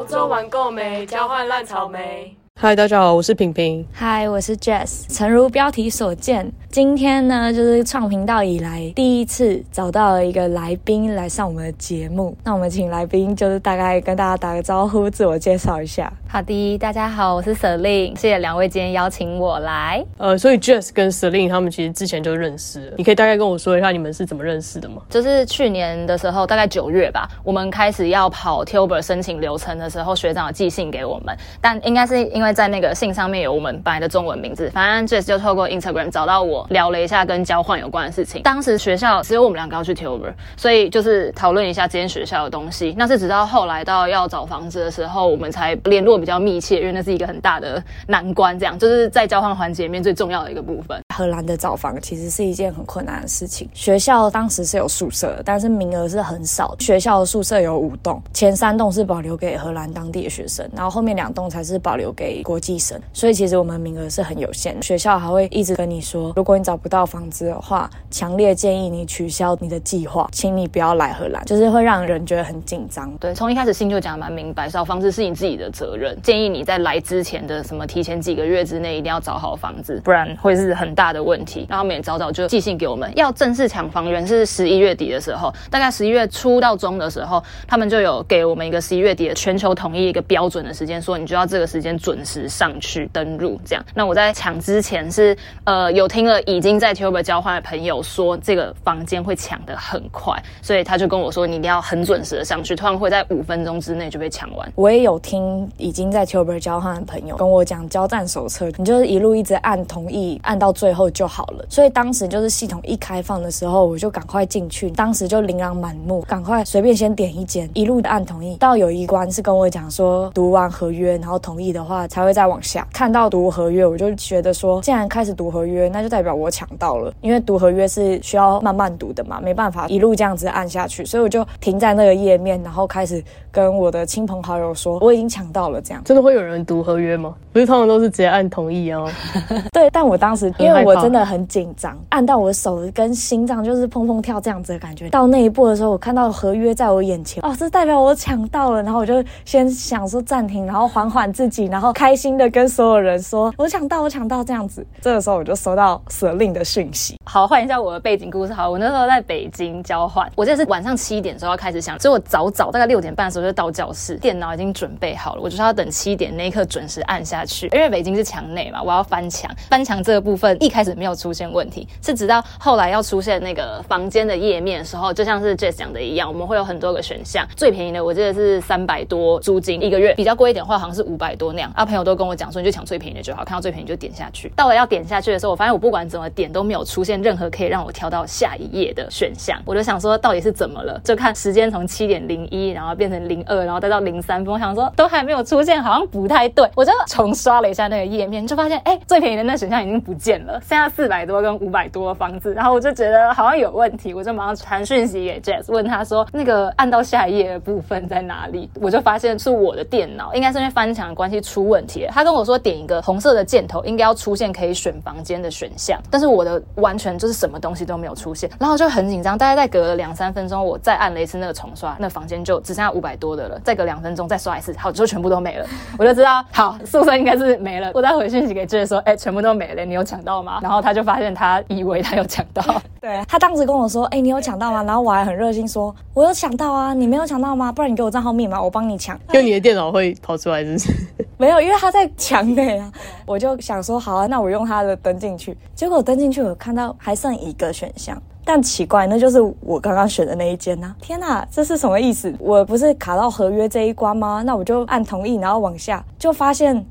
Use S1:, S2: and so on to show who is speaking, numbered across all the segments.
S1: 欧洲玩够没？交换烂草莓。
S2: 嗨，大家好，我是平平。
S3: 嗨，我是 Jess。诚如标题所见，今天呢就是创频道以来第一次找到了一个来宾来上我们的节目。那我们请来宾就是大概跟大家打个招呼，自我介绍一下。
S4: 好的，大家好，我是 Selin，谢谢两位今天邀请我来。
S2: 呃，所以 Jess 跟 Selin 他们其实之前就认识了，你可以大概跟我说一下你们是怎么认识的吗？
S4: 就是去年的时候，大概九月吧，我们开始要跑 Tuber 申请流程的时候，学长有寄信给我们，但应该是因为在那个信上面有我们本来的中文名字，反正 Jess 就透过 Instagram 找到我，聊了一下跟交换有关的事情。当时学校只有我们两个要去 Tuber，所以就是讨论一下这间学校的东西。那是直到后来到要找房子的时候，我们才联络比较密切，因为那是一个很大的难关，这样就是在交换环节里面最重要的一个部分。
S3: 荷兰的找房其实是一件很困难的事情。学校当时是有宿舍，但是名额是很少。学校的宿舍有五栋，前三栋是保留给荷兰当地的学生，然后后面两栋才是保留给国际生。所以其实我们名额是很有限。学校还会一直跟你说，如果如果你找不到房子的话，强烈建议你取消你的计划，请你不要来荷兰，就是会让人觉得很紧张。
S4: 对，从一开始信就讲的蛮明白，找房子是你自己的责任，建议你在来之前的什么提前几个月之内一定要找好房子，不然会是很大的问题。然后他们也早早就寄信给我们，要正式抢房源是十一月底的时候，大概十一月初到中的时候，他们就有给我们一个十一月底的全球统一一个标准的时间，说你就要这个时间准时上去登入。这样，那我在抢之前是呃有听了已经在 Tuber 交换的朋友说这个房间会抢得很快，所以他就跟我说你一定要很准时的上去，突然会在五分钟之内就被抢完。
S3: 我也有听已经在 Tuber 交换的朋友跟我讲交战手册，你就是一路一直按同意，按到最后就好了。所以当时就是系统一开放的时候，我就赶快进去，当时就琳琅满目，赶快随便先点一间，一路的按同意。到有一关是跟我讲说读完合约，然后同意的话才会再往下。看到读合约，我就觉得说，既然开始读合约，那就代表我抢到了，因为读合约是需要慢慢读的嘛，没办法一路这样子按下去，所以我就停在那个页面，然后开始跟我的亲朋好友说我已经抢到了。这样
S2: 真的会有人读合约吗？不是，通常都是直接按同意哦。
S3: 对，但我当时因为我真的很紧张，按到我的手跟心脏就是砰砰跳这样子的感觉。到那一步的时候，我看到合约在我眼前，哦，这代表我抢到了。然后我就先想说暂停，然后缓缓自己，然后开心的跟所有人说，我抢到，我抢到这样子。这个时候我就收到舍令的讯息。
S4: 好，换一下我的背景故事。好，我那时候在北京交换，我记得是晚上七点时候要开始想，所以我早早大概六点半的时候就到教室，电脑已经准备好了，我就是要等七点那一刻准时按下去。因为北京是墙内嘛，我要翻墙，翻墙这个部分一开始没有出现问题，是直到后来要出现那个房间的页面的时候，就像是 Jess 讲的一样，我们会有很多个选项，最便宜的我记得是三百多租金一个月，比较贵一点的话好像是五百多那样。啊，朋友都跟我讲说，你就抢最便宜的就好，看到最便宜就点下去。到了要点下去的时候，我发现我不管怎么点都没有出现任何可以让我跳到下一页的选项，我就想说到底是怎么了？就看时间从七点零一，然后变成零二，然后再到零三分，我想说都还没有出现，好像不太对。我就重刷了一下那个页面，就发现哎，最便宜的那选项已经不见了，剩下四百多跟五百多的房子，然后我就觉得好像有问题，我就马上传讯息给 Jess，问他说那个按到下一页的部分在哪里？我就发现是我的电脑，应该是因为翻墙的关系出问题了。他跟我说点一个红色的箭头，应该要出现可以选房间的选项，但是我的完全就是什么东西都没有出现，然后就很紧张。大概再隔了两三分钟，我再按了一次那个重刷，那房间就只剩下五百多的了。再隔两分钟再刷一次，好，就全部都没了。我就知道，好，宿舍应该是没了。我再回信息给 Jess 说，哎，全部都没了，你有抢到吗？然后他就发现他以为他有抢到，
S3: 对他当时跟我说，哎，你有抢到吗？然后我还很热心说，我有抢到啊，你没有抢到吗？不然你给我账号密码，我帮你抢。
S2: 因为你的电脑会跑出来，是不是？
S3: 没有，因为他在墙内啊。我就想说，好啊，那我用他的登进去。结果登进去，我看到还剩一个选项，但奇怪，那就是我刚刚选的那一间呐。天哪，这是什么意思？我不是卡到合约这一关吗？那我就按同意，然后往下，就发现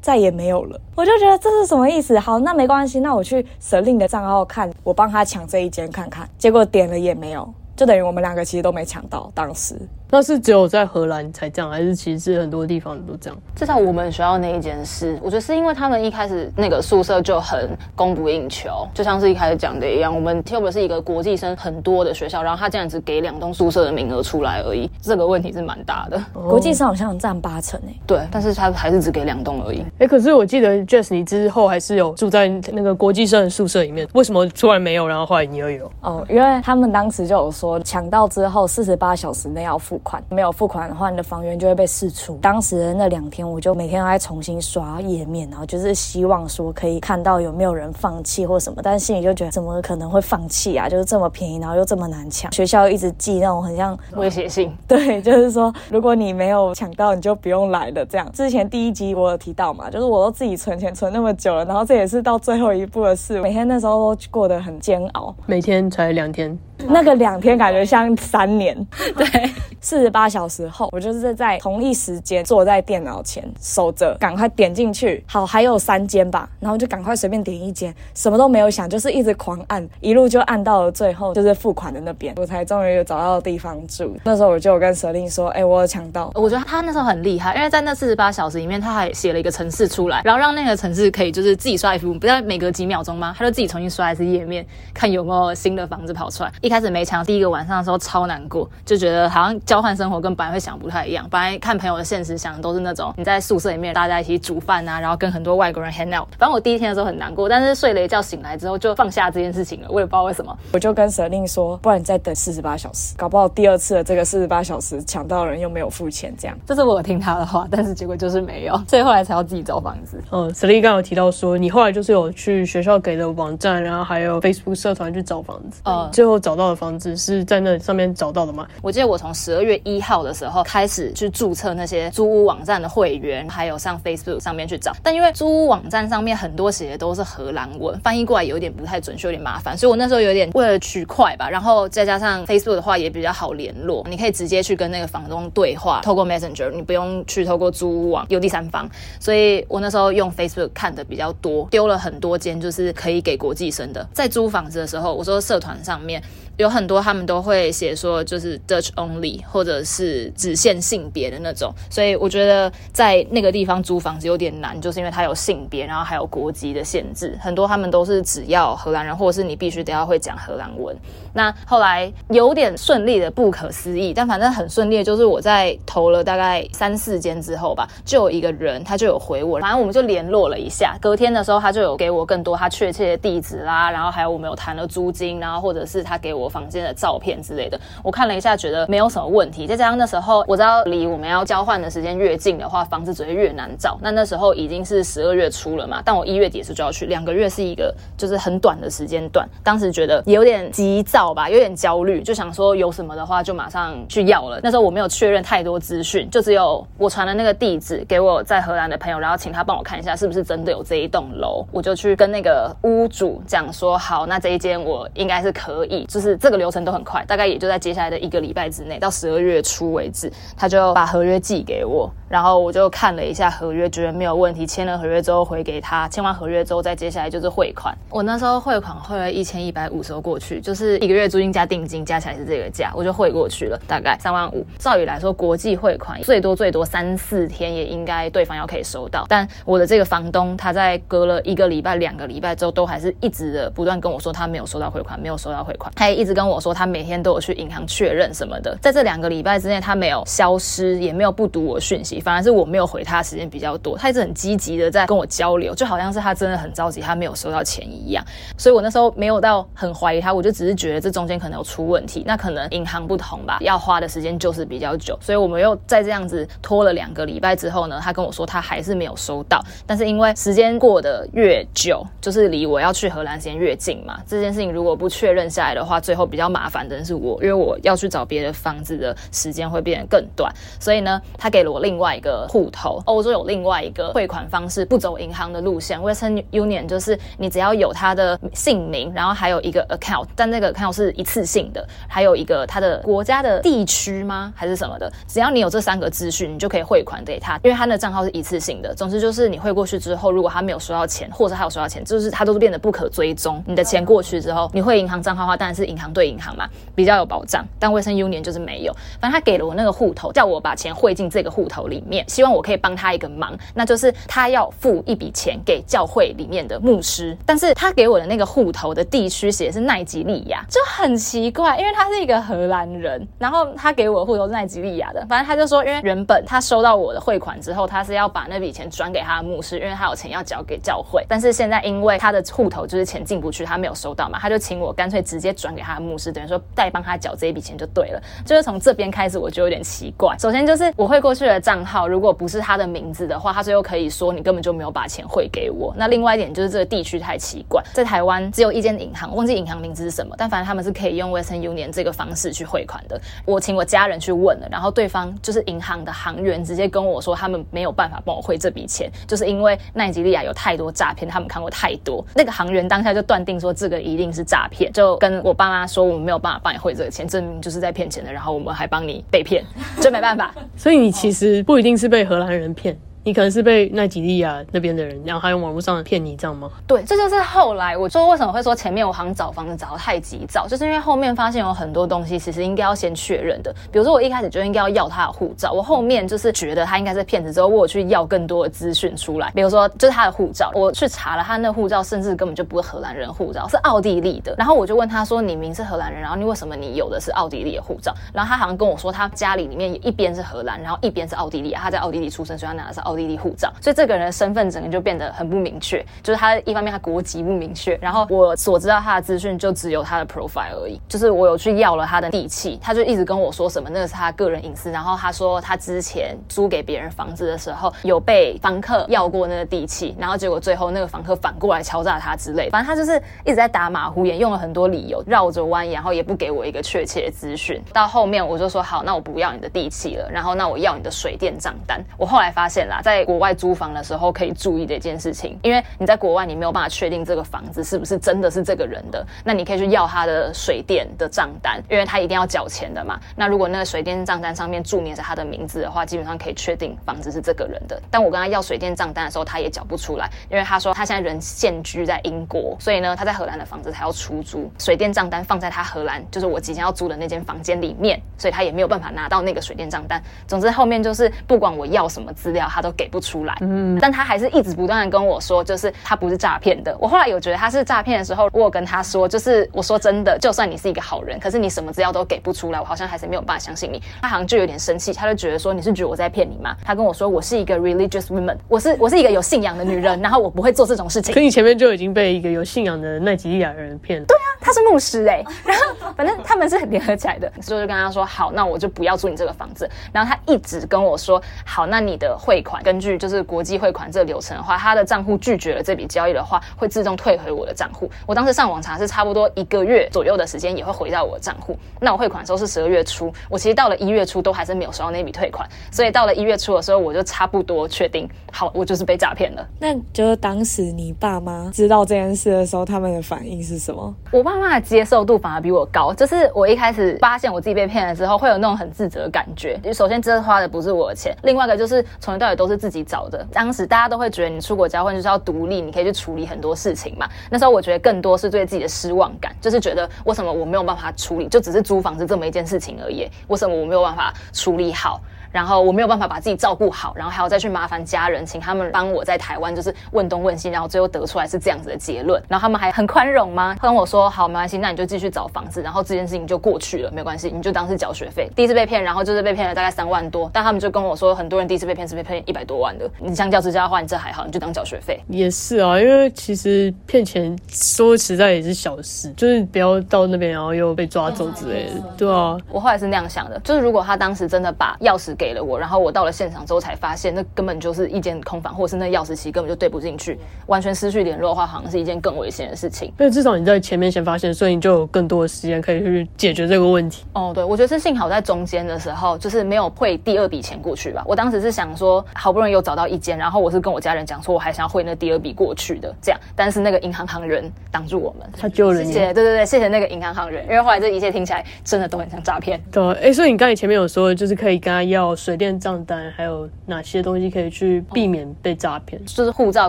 S3: 再也没有了。我就觉得这是什么意思？好，那没关系，那我去舍令的账号看，我帮他抢这一间看看。结果点了也没有，就等于我们两个其实都没抢到。当时。
S2: 那是只有在荷兰才这样，还是其实很多地方都这样？
S4: 至少我们学校那一间是，我觉得是因为他们一开始那个宿舍就很供不应求，就像是一开始讲的一样，我们 Tube 是一个国际生很多的学校，然后他竟然只给两栋宿舍的名额出来而已，这个问题是蛮大的。
S3: 国际生好像占八成诶，
S4: 对，但是他还是只给两栋而已。
S2: 哎，可是我记得 Jess 你之后还是有住在那个国际生的宿舍里面，为什么突然没有，然后后来你又有？
S3: 哦，因为他们当时就有说抢到之后四十八小时内要复款，没有付款的话，你的房源就会被释出。当时的那两天，我就每天都在重新刷页面，然后就是希望说可以看到有没有人放弃或什么，但是心里就觉得怎么可能会放弃啊？就是这么便宜，然后又这么难抢，学校一直寄那种很像
S4: 威胁信。
S3: 对，就是说如果你没有抢到，你就不用来了。这样之前第一集我有提到嘛，就是我都自己存钱存那么久了，然后这也是到最后一步的事，每天那时候都过得很煎熬。
S2: 每天才两天，
S3: 那个两天感觉像三年。对，四十八小时后，我就是在同一时间坐在电脑前守着，赶快点进去。好，还有三间吧，然后就赶快随便点一间，什么都没有想，就是一直狂按，一路就按到了最后，就是付款的那边，我才终于有找到地方住。那时候我就跟舍令说，哎，我有抢到。
S4: 我觉得他那时候很厉害，因为在那四十八小时里面，他还写了一个程式出来，然后让那个程式可以就是自己刷 F，不要每隔几秒钟吗？他就自己重新刷一次页面，看有没有新的房子跑出来。一开始没抢，第一个晚上的时候超难过，就觉得好像交换生活跟本来会想不太一样。本来看朋友的现实想的都是那种你在宿舍里面大家一起煮饭啊，然后跟很多外国人 hang out。反正我第一天的时候很难过，但是睡了一觉醒来之后就放下这件事情了。我也不知道为什么，
S3: 我就跟舍令说，不然你再等四十八小时，搞不好第二次的这个四十八小时抢到人又没有付钱，这样。
S4: 这是我听他的话，但是结果就是没有，所以后来才要自己找房子。
S2: 嗯，舍令刚有提到说，你后来就是有去学校给的网站，然后还有 Facebook 社团去找房子。嗯，最后找到的房子是在那上面找到的吗？
S4: 我记得我从十二月月一号的时候开始去注册那些租屋网站的会员，还有上 Facebook 上面去找。但因为租屋网站上面很多写的都是荷兰文，翻译过来有点不太准确，有点麻烦，所以我那时候有点为了取快吧，然后再加上 Facebook 的话也比较好联络，你可以直接去跟那个房东对话，透过 Messenger，你不用去透过租屋网有第三方。所以我那时候用 Facebook 看的比较多，丢了很多间就是可以给国际生的。在租房子的时候，我说社团上面。有很多他们都会写说就是 Dutch only，或者是只限性别的那种，所以我觉得在那个地方租房子有点难，就是因为它有性别，然后还有国籍的限制。很多他们都是只要荷兰人，或者是你必须得要会讲荷兰文。那后来有点顺利的不可思议，但反正很顺利，就是我在投了大概三四间之后吧，就有一个人他就有回我，反正我们就联络了一下。隔天的时候他就有给我更多他确切的地址啦，然后还有我们有谈了租金，然后或者是他给我房间的照片之类的。我看了一下，觉得没有什么问题。再加上那时候我知道离我们要交换的时间越近的话，房子只会越难找。那那时候已经是十二月初了嘛，但我一月底是就要去，两个月是一个就是很短的时间段。当时觉得有点急躁。吧，有点焦虑，就想说有什么的话就马上去要了。那时候我没有确认太多资讯，就只有我传了那个地址给我在荷兰的朋友，然后请他帮我看一下是不是真的有这一栋楼。我就去跟那个屋主讲说，好，那这一间我应该是可以，就是这个流程都很快，大概也就在接下来的一个礼拜之内，到十二月初为止，他就把合约寄给我，然后我就看了一下合约，觉得没有问题，签了合约之后回给他，签完合约之后再接下来就是汇款。我那时候汇款汇了一千一百五十过去，就是一个。月租金加定金加起来是这个价，我就汇过去了，大概三万五。照理来说，国际汇款最多最多三四天也应该对方要可以收到。但我的这个房东他在隔了一个礼拜、两个礼拜之后，都还是一直的不断跟我说他没有收到汇款，没有收到汇款。他也一直跟我说他每天都有去银行确认什么的。在这两个礼拜之内，他没有消失，也没有不读我讯息，反而是我没有回他时间比较多。他一直很积极的在跟我交流，就好像是他真的很着急，他没有收到钱一样。所以我那时候没有到很怀疑他，我就只是觉得这。中间可能有出问题，那可能银行不同吧，要花的时间就是比较久，所以我们又在这样子拖了两个礼拜之后呢，他跟我说他还是没有收到，但是因为时间过得越久，就是离我要去荷兰时间越近嘛，这件事情如果不确认下来的话，最后比较麻烦的是我，因为我要去找别的房子的时间会变得更短，所以呢，他给了我另外一个户头，欧洲有另外一个汇款方式，不走银行的路线，Western Union 就是你只要有他的姓名，然后还有一个 account，但那个 account 是一次性的，还有一个他的国家的地区吗？还是什么的？只要你有这三个资讯，你就可以汇款给他，因为他的账号是一次性的。总之就是你汇过去之后，如果他没有收到钱，或者他有收到钱，就是他都是变得不可追踪。你的钱过去之后，你汇银行账号的话，当然是银行对银行嘛，比较有保障。但卫生 Union 就是没有。反正他给了我那个户头，叫我把钱汇进这个户头里面，希望我可以帮他一个忙，那就是他要付一笔钱给教会里面的牧师，但是他给我的那个户头的地区写的是奈及利亚，就很奇怪，因为他是一个荷兰人，然后他给我的户头是奈及利亚的，反正他就说，因为原本他收到我的汇款之后，他是要把那笔钱转给他的牧师，因为他有钱要交给教会，但是现在因为他的户头就是钱进不去，他没有收到嘛，他就请我干脆直接转给他的牧师，等于说代帮他缴这一笔钱就对了，就是从这边开始我就有点奇怪，首先就是我汇过去的账号如果不是他的名字的话，他最后可以说你根本就没有把钱汇给我，那另外一点就是这个地区太奇怪，在台湾只有一间银行，忘记银行名字是什么，但反正他们是可以用 Western Union 这个方式去汇款的，我请我家人去问了，然后对方就是银行的行员直接跟我说他们没有办法帮我汇这笔钱，就是因为奈及利亚有太多诈骗，他们看过太多，那个行员当下就断定说这个一定是诈骗，就跟我爸妈说我们没有办法帮你汇这个钱，证明就是在骗钱的，然后我们还帮你被骗，就没办法。
S2: 所以你其实不一定是被荷兰人骗。你可能是被奈及利亚那边的人，然后还用网络上骗你，这样吗？
S4: 对，这就是后来我说为什么会说前面我好像找房子找的太急躁，就是因为后面发现有很多东西其实应该要先确认的。比如说我一开始就应该要要他的护照，我后面就是觉得他应该是骗子之后，我去要更多的资讯出来。比如说就是他的护照，我去查了他那护照，甚至根本就不是荷兰人护照，是奥地利的。然后我就问他说：“你明是荷兰人，然后你为什么你有的是奥地利的护照？”然后他好像跟我说，他家里里面一边是荷兰，然后一边是奥地利，他在奥地利出生，所以他拿的是奥奥地利护照。所以这个人的身份整个就变得很不明确，就是他一方面他国籍不明确，然后我所知道他的资讯就只有他的 profile 而已，就是我有去要了他的地契，他就一直跟我说什么那个是他个人隐私，然后他说他之前租给别人房子的时候有被房客要过那个地契，然后结果最后那个房客反过来敲诈他之类，反正他就是一直在打马虎眼，用了很多理由绕着弯，然后也不给我一个确切的资讯。到后面我就说好，那我不要你的地契了，然后那我要你的水电账单。我后来发现啦，在国外租房的时候可以注意的一件事情，因为你在国外你没有办法确定这个房子是不是真的是这个人的，那你可以去要他的水电的账单，因为他一定要缴钱的嘛。那如果那个水电账单上面注明是他的名字的话，基本上可以确定房子是这个人的。但我跟他要水电账单的时候，他也缴不出来，因为他说他现在人现居在英国，所以呢他在荷兰的房子他要出租，水电账单放在他荷兰就是我即将要租的那间房间里面，所以他也没有办法拿到那个水电账单。总之后面就是不管我要什么资料，他都给不出来。嗯，但他还是一直不断的跟我说，就是他不是诈骗的。我后来有觉得他是诈骗的时候，我有跟他说，就是我说真的，就算你是一个好人，可是你什么资料都给不出来，我好像还是没有办法相信你。他好像就有点生气，他就觉得说你是觉得我在骗你吗？他跟我说我是一个 religious woman，我是我是一个有信仰的女人，然后我不会做这种事情。
S2: 可你前面就已经被一个有信仰的奈及利亚人骗了。
S4: 对啊，他是牧师哎，然后反正他们是联合起来的，所以就跟他说好，那我就不要住你这个房子。然后他一直跟我说好，那你的汇款根据就是国际汇款这个流程的话，他的账户拒绝了这笔交易的话，会自动退回我的账户。我当时上网查是差不多一个月左右的时间也会回到我的账户。那我汇款的时候是十二月初，我其实到了一月初都还是没有收到那笔退款，所以到了一月初的时候，我就差不多确定好，我就是被诈骗了。
S3: 那就是当时你爸妈知道这件事的时候，他们的反应是什么？
S4: 我爸妈的接受度反而比我高，就是我一开始发现我自己被骗了之后，会有那种很自责的感觉。首先，这花的不是我的钱；，另外一个就是从头到尾都是是自己找的。当时大家都会觉得你出国交换就是要独立，你可以去处理很多事情嘛。那时候我觉得更多是对自己的失望感，就是觉得为什么我没有办法处理，就只是租房子这么一件事情而已，为什么我没有办法处理好？然后我没有办法把自己照顾好，然后还要再去麻烦家人，请他们帮我在台湾就是问东问西，然后最后得出来是这样子的结论。然后他们还很宽容吗？跟我说好，没关系，那你就继续找房子，然后这件事情就过去了，没关系，你就当是缴学费。第一次被骗，然后就是被骗了大概三万多，但他们就跟我说，很多人第一次被骗是被骗一百多万的。你相较之下的话，你这还好，你就当缴学费。
S2: 也是啊，因为其实骗钱说实在也是小事，就是不要到那边然后又被抓走之类的。对啊，
S4: 我后来是那样想的，就是如果他当时真的把钥匙给了我，然后我到。了现场之后才发现，那根本就是一间空房，或者是那钥匙其根本就对不进去，完全失去联络的话，好像是一件更危险的事情。
S2: 因为至少你在前面先发现，所以你就有更多的时间可以去解决这个问题。
S4: 哦，对，我觉得是幸好在中间的时候，就是没有汇第二笔钱过去吧。我当时是想说，好不容易有找到一间，然后我是跟我家人讲说，我还想要汇那第二笔过去的，这样。但是那个银行行人挡住我们，
S2: 他救了你。
S4: 谢谢，对对对，谢谢那个银行行人，因为后来这一切听起来真的都很像诈骗。
S2: 对，哎，所以你刚才前面有说，就是可以跟他要缴水电账单，还有哪些东西可以去避免被诈骗？
S4: 就是护照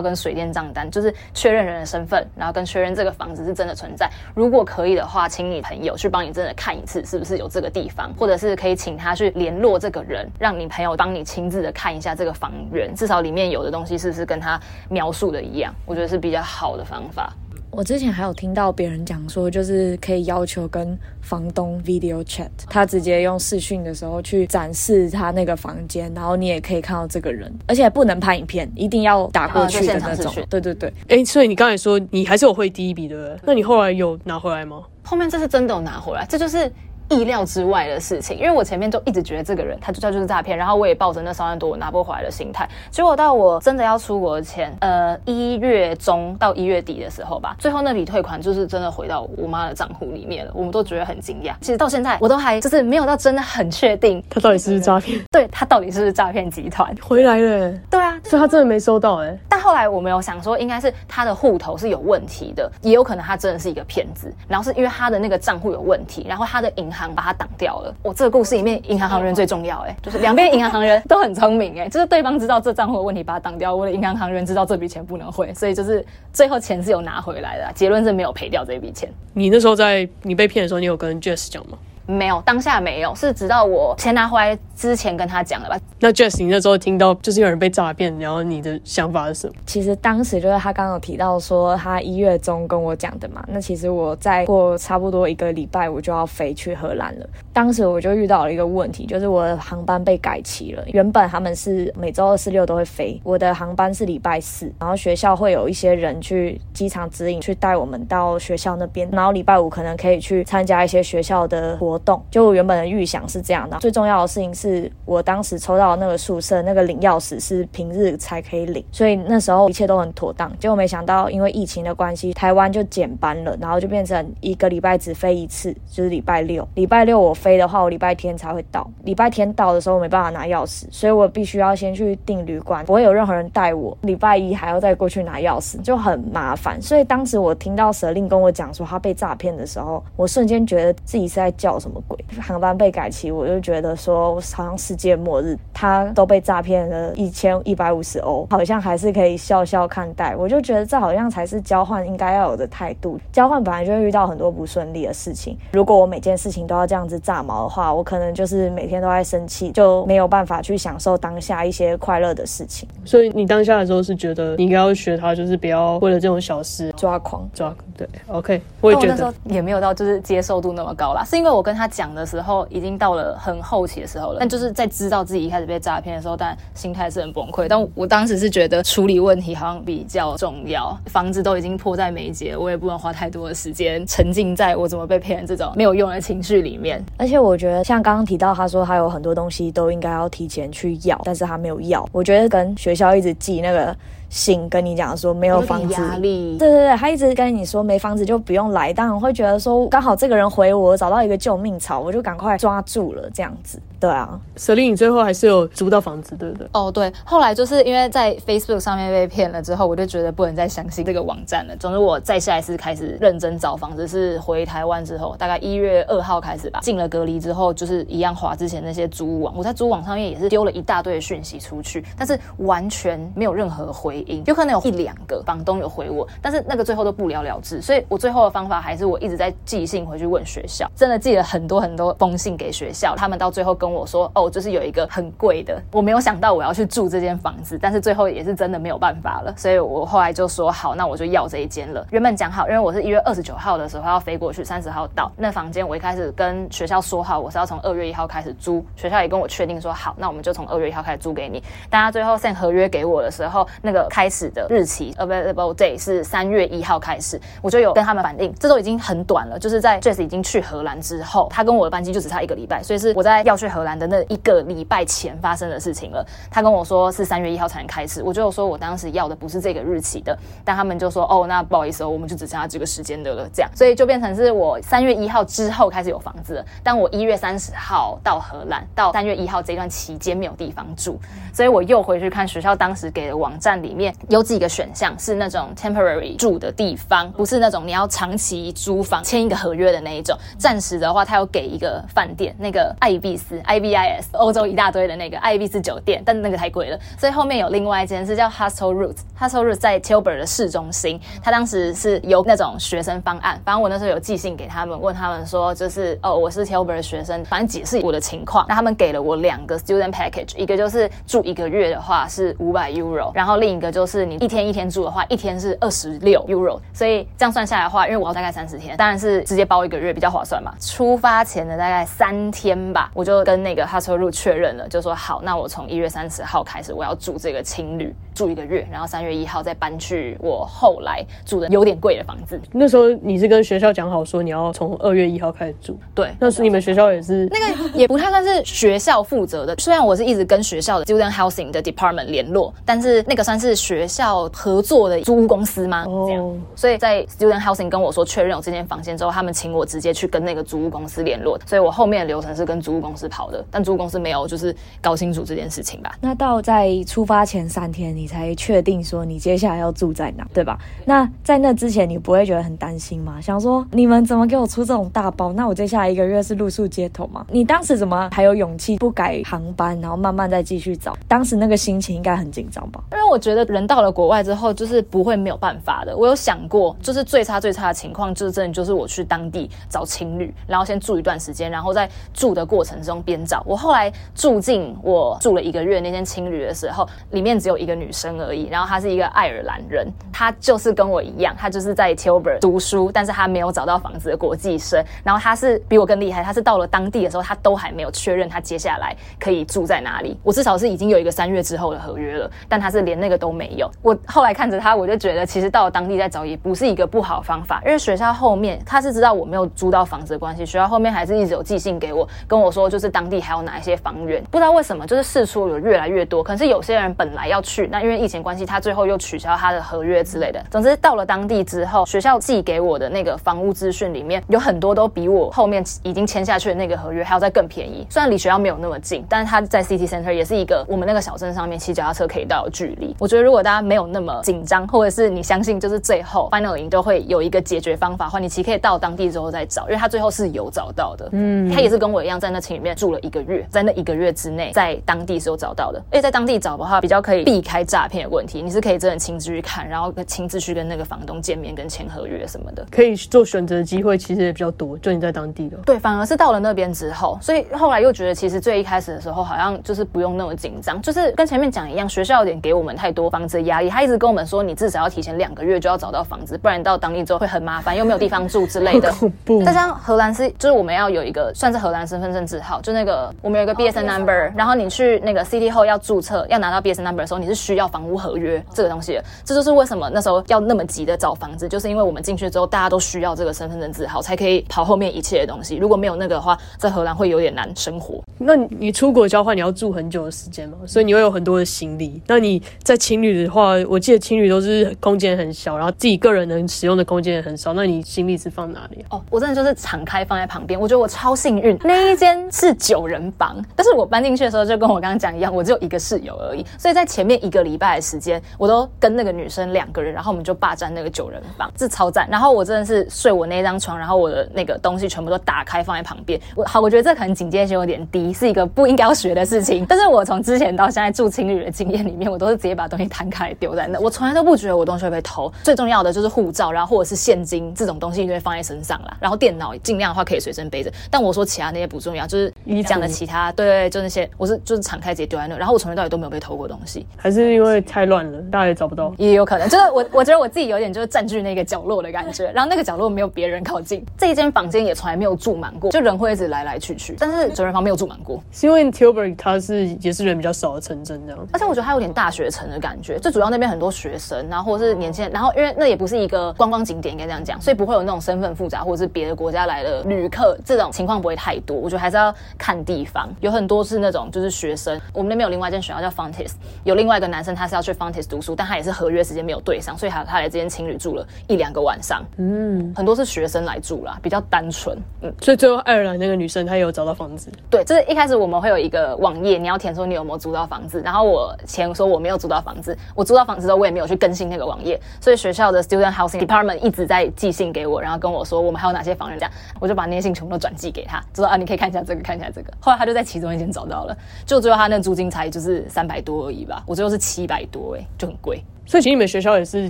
S4: 跟水电账单，就是确认人的身份，然后跟确认这个房子是真的存在。如果可以的话，请你朋友去帮你真的看一次，是不是有这个地方，或者是可以请他去联络这个人，让你朋友帮你亲自的看一下这个房源，至少里面有的东西是不是跟他描述的一样？我觉得是比较好的方法。
S3: 我之前还有听到别人讲说，就是可以要求跟房东 video chat，他直接用视讯的时候去展示他那个房间，然后你也可以看到这个人，而且不能拍影片，一定要打过去的那种。对对对，
S2: 哎，所以你刚才说你还是有汇第一笔的，那你后来有拿回来吗？
S4: 后面这是真的有拿回来，这就是。意料之外的事情，因为我前面就一直觉得这个人他就他就是诈骗，然后我也抱着那三万多我拿不回来的心态，结果到我真的要出国前，呃一月中到一月底的时候吧，最后那笔退款就是真的回到我妈的账户里面了，我们都觉得很惊讶。其实到现在我都还就是没有到真的很确定
S2: 他到底是不是诈骗，
S4: 对他到底是不是诈骗集团？
S2: 回来了，
S4: 对啊，
S2: 所以他真的没收到哎。
S4: 但后来我没有想说应该是他的户头是有问题的，也有可能他真的是一个骗子，然后是因为他的那个账户有问题，然后他的银行把它挡掉了。我这个故事里面，银行行员最重要哎，就是两边银行行人都很聪明哎，就是对方知道这账户的问题，把它挡掉；我的银行行员知道这笔钱不能汇，所以就是最后钱是有拿回来的，结论是没有赔掉这笔钱。
S2: 你那时候在你被骗的时候，你有跟 Jess 讲吗？
S4: 没有，当下没有，是直到我钱拿回来之前跟他讲的吧。
S2: 那 Jess，你那时候听到就是有人被诈骗，然后你的想法是什么？
S3: 其实当时就是他刚刚有提到说他一月中跟我讲的嘛。那其实我在过差不多一个礼拜，我就要飞去荷兰了。当时我就遇到了一个问题，就是我的航班被改期了。原本他们是每周二、四、六都会飞，我的航班是礼拜四。然后学校会有一些人去机场指引，去带我们到学校那边。然后礼拜五可能可以去参加一些学校的活活动。就我原本的预想是这样的。最重要的事情是我当时抽到那个宿舍那个领钥匙是平日才可以领，所以那时候一切都很妥当。结果没想到因为疫情的关系，台湾就减班了，然后就变成一个礼拜只飞一次，就是礼拜六。礼拜六我飞的话，我礼拜天才会到。礼拜天到的时候没办法拿钥匙，所以我必须要先去订旅馆，不会有任何人带我。礼拜一还要再过去拿钥匙，就很麻烦。所以当时我听到舍令跟我讲说他被诈骗的时候，我瞬间觉得自己是在叫 什么鬼。航班被改期，我就觉得说好像世界末日。他都被诈骗了一千一百五十欧，好像还是可以笑笑看待。我就觉得这好像才是交换应该要有的态度。交换本来就会遇到很多不顺利的事情，如果我每件事情都要这样子炸毛的话，我可能就是每天都在生气，就没有办法去享受当下一些快乐的事情。
S2: 所以你当下的时候是觉得你应该要学他，就是不要为了这种小事
S3: 抓狂
S2: 抓。对，OK，我也觉得
S4: 也没有到就是接受度那么高啦，是因为我跟他讲的时候已经到了很后期的时候了，但就是在知道自己一开始被诈骗的时候，但心态是很崩溃。但我当时是觉得处理问题好像比较重要，房子都已经迫在眉睫，我也不能花太多的时间沉浸在我怎么被骗这种没有用的情绪里面。
S3: 而且我觉得像刚刚提到，他说他有很多东西都应该要提前去要，但是他没有要。我觉得跟学校一直寄那个。信跟你讲说没有房子，对对对，他一直跟你说没房子就不用来，当然会觉得说刚好这个人回我找到一个救命草，我就赶快抓住了这样子。对啊，
S2: 舍利，你最后还是有租到房子，对不对？
S4: 哦，对，后来就是因为在 Facebook 上面被骗了之后，我就觉得不能再相信这个网站了。总之，我再下一次开始认真找房子是回台湾之后，大概一月二号开始吧。进了隔离之后，就是一样划之前那些租网，我在租网上面也是丢了一大堆的讯息出去，但是完全没有任何回有可能有一两个房东有回我，但是那个最后都不了了之。所以我最后的方法还是我一直在寄信回去问学校，真的寄了很多很多封信给学校，他们到最后跟我说哦，就是有一个很贵的，我没有想到我要去住这间房子，但是最后也是真的没有办法了，所以我后来就说好，那我就要这一间了。原本讲好，因为我是一月二十九号的时候要飞过去，三十号到那房间，我一开始跟学校说好，我是要从二月一号开始租，学校也跟我确定说好，那我们就从二月一号开始租给你。大家最后 send 合约给我的时候，那个开始的日期 available day 是三月一号开始，我就有跟他们反映，这都已经很短了，就是在 Jess 已经去荷兰之后，他跟我的班机就只差一个礼拜，所以是我在要去荷兰的那。一个礼拜前发生的事情了，他跟我说是三月一号才能开始，我就说我当时要的不是这个日期的，但他们就说哦，那不好意思哦，我们就只剩下这个时间的了，这样，所以就变成是我三月一号之后开始有房子了，但我一月三十号到荷兰，到三月一号这段期间没有地方住，所以我又回去看学校当时给的网站里里面有几个选项是那种 temporary 住的地方，不是那种你要长期租房签一个合约的那一种。暂时的话，他有给一个饭店，那个爱必斯 I B I S 欧洲一大堆的那个爱必斯酒店，但那个太贵了，所以后面有另外一间是叫 Hostel Roots，Hostel Roots 在 Tilburg 的市中心。他当时是有那种学生方案，反正我那时候有寄信给他们，问他们说，就是哦，我是 Tilburg 的学生，反正解释我的情况。那他们给了我两个 student package，一个就是住一个月的话是五百 euro，然后另一就是你一天一天住的话，一天是二十六 euro。所以这样算下来的话，因为我要大概三十天，当然是直接包一个月比较划算嘛。出发前的大概三天吧，我就跟那个 Hostel Root 确认了，就说好，那我从一月三十号开始，我要住这个青旅，住一个月，然后三月一号再搬去我后来住的有点贵的房子。
S2: 那时候你是跟学校讲好说你要从二月一号开始住，
S4: 对，
S2: 那是你们学校也是
S4: 那个也不太算是学校负责的，虽然我是一直跟学校的 student housing 的 department 联络，但是那个算是学校合作的租屋公司吗？这样，所以在 student housing 跟我说确认有这间房间之后，他们请我直接去跟那个租屋公司联络，所以我后面的流程是跟租屋公司跑的，但租屋公司没有就是搞清楚这件事情吧。
S3: 那到在出发前三天，你才确定说你接下来要住在哪，对吧？那在那之前，你不会觉得很担心吗？想说你们怎么给我出这种大包？那我接下来一个月是露宿街头吗？你当时怎么还有勇气不改航班，然后慢慢再继续找？当时那个心情应该很紧张吧？
S4: 因为我觉得人到了国外之后，就是不会没有办法的。我有想过，就是最差最差的情况，就是真的就是我去当地找情侣，然后先住一段时间，然后在住的过程中边找。我后来住进我住了一个月那间青旅的时候，里面只有一个女生而已，然后她是一个爱尔兰人，她就是跟我一样，她就是在 Tilburg 读书，但是她没有找到房子的国际生。然后她是比我更厉害，她是到了当地的时候，她都还没有确认她接下来可以住在哪里。我至少是已经有一个三月之后的合约了，但她是连那个都没有。我后来看着他，我就觉得其实到了当地再找也不是一个不好方法，因为学校后面他是知道我没有租到房子的关系，学校后面还是一直有寄信给我，跟我说就是当地还有哪一些房源，不知道为什么就是事出有越来越多，可是有些人本来要去，那因为疫情关系，他最后又取消他的合约之类的。总之到了当地之后，学校寄给我的那个房屋资讯里面有很多都比我后面已经签下去的那个合约还要再更便宜。虽然离学校没有那么近，但是他在 City Center 也是一个我们那个小镇上面骑脚踏车可以到的距离。我觉得如果大家没有那么紧张，或者是你相信就是最后 finally 都会有一个解决方法的话，你其实可以到当地之后再找，因为他最后是有找到的。嗯，他也是跟我一样在那群里面住了一个月，在那一个月之内在当地是有找到的。因为在当地找的话，比较可以避开诈骗的问题。你是可以真的亲自去看，然后亲自去跟那个房东见面、跟签合约什么的，
S2: 可以做选择的机会其实也比较多。就你在当地的，
S4: 对，反而是到了那边之后，所以后来又觉得其实最一开始的时候好像就是不用那么紧张，就是跟前面讲一样，学校有点给我们太多房子的压力，他一直跟我们说你至少要提前两个月就要找到房子，不然到当地之后会很麻烦，又没有地方住之类的。
S2: 恐怖。
S4: 再加上荷兰是，就是我们要有一个算是荷兰身份证字号，就那个我们有一个 BSN number，然后你去那个 City 后要注册，要拿到 BSN number 的时候，你是需要房屋合约这个东西的。这就是为什么那时候要那么急的找房子，就是因为我们进去之后，大家都需要这个身份证字号，才可以跑后面一切的东西。如果没有那个的话，在荷兰会有点难生活。
S2: 那你出国交换，你要住很久的时间吗？所以你会有很多的行李。那你在青旅的话，我记得情侣都是空间很小，然后自己个人能使用的空间也很少。那你行李是放哪里？
S4: 哦，我真的就是敞开放在旁边。我觉得我超幸运，那一间是九人房，但是我搬进去的时候就跟我刚刚讲一样，我只有一个室友而已。所以在前面一个礼拜的时间，我都跟那个女生两个人，然后我们就霸占那个九人房，这超赞。然后我真的是睡我那张床，然后我的那个东西全部都打开放在旁边。我好，我觉得这可能警戒性有点低，是一个不应该要学的事情。但是我从之前到现在住青旅的经验里面，我都是直接把东西摊开丢在那，我从来都不觉得我东西会被偷。最重要的就是护照，然后或者是现金这种东西就会放在身上啦。然后电脑尽量的话可以随身背着。但我说其他那些不重要，就是你讲的其他，对对，就那些，我是就是敞开直接丢在那。然后我从头到尾都没有被偷过东西，
S2: 还是因为太乱了，大家也找不到。
S4: 也有可能，就是我 我觉得我自己有点就是占据那个角落的感觉，然后那个角落没有别人靠近。这一间房间也从来没有住满过，就人会一直来来去去。但是主人房没有住满过，
S2: 是因为 Tilburg 它是也是人比较少的城镇这样。
S4: 而且我觉得它有点大学城的感觉，最主要那边很多学生，然后或者是年轻人，然后因为那也不是一个观光景点，应该这样讲，所以不会有那种身份复杂或者是别的国家来的旅客这种情况不会太多。我觉得还是要看地方，有很多是那种就是学生。我们那边有另外一间学校叫 Fontis，有另外一个男生他是要去 Fontis 读书，但他也是合约时间没有对上，所以他他来这间情侣住了一两个晚上。嗯，很多是学生来住啦，比较单纯。嗯，
S2: 所以最后爱尔兰那个女生她也有找到房子。
S4: 对，就是一开始我们会有一个网页，你要填说你有没有租到房子，然后我填说我没有租到房子。我租到房子之后，我也没有去更新那个网页，所以学校的 student housing department 一直在寄信给我，然后跟我说我们还有哪些房人这样，我就把那些信全部都转寄给他，就说啊，你可以看一下这个，看一下这个。后来他就在其中一间找到了，就最后他那租金才就是三百多而已吧，我最后是七百多，哎，就很贵。
S2: 所以其实你们学校也是，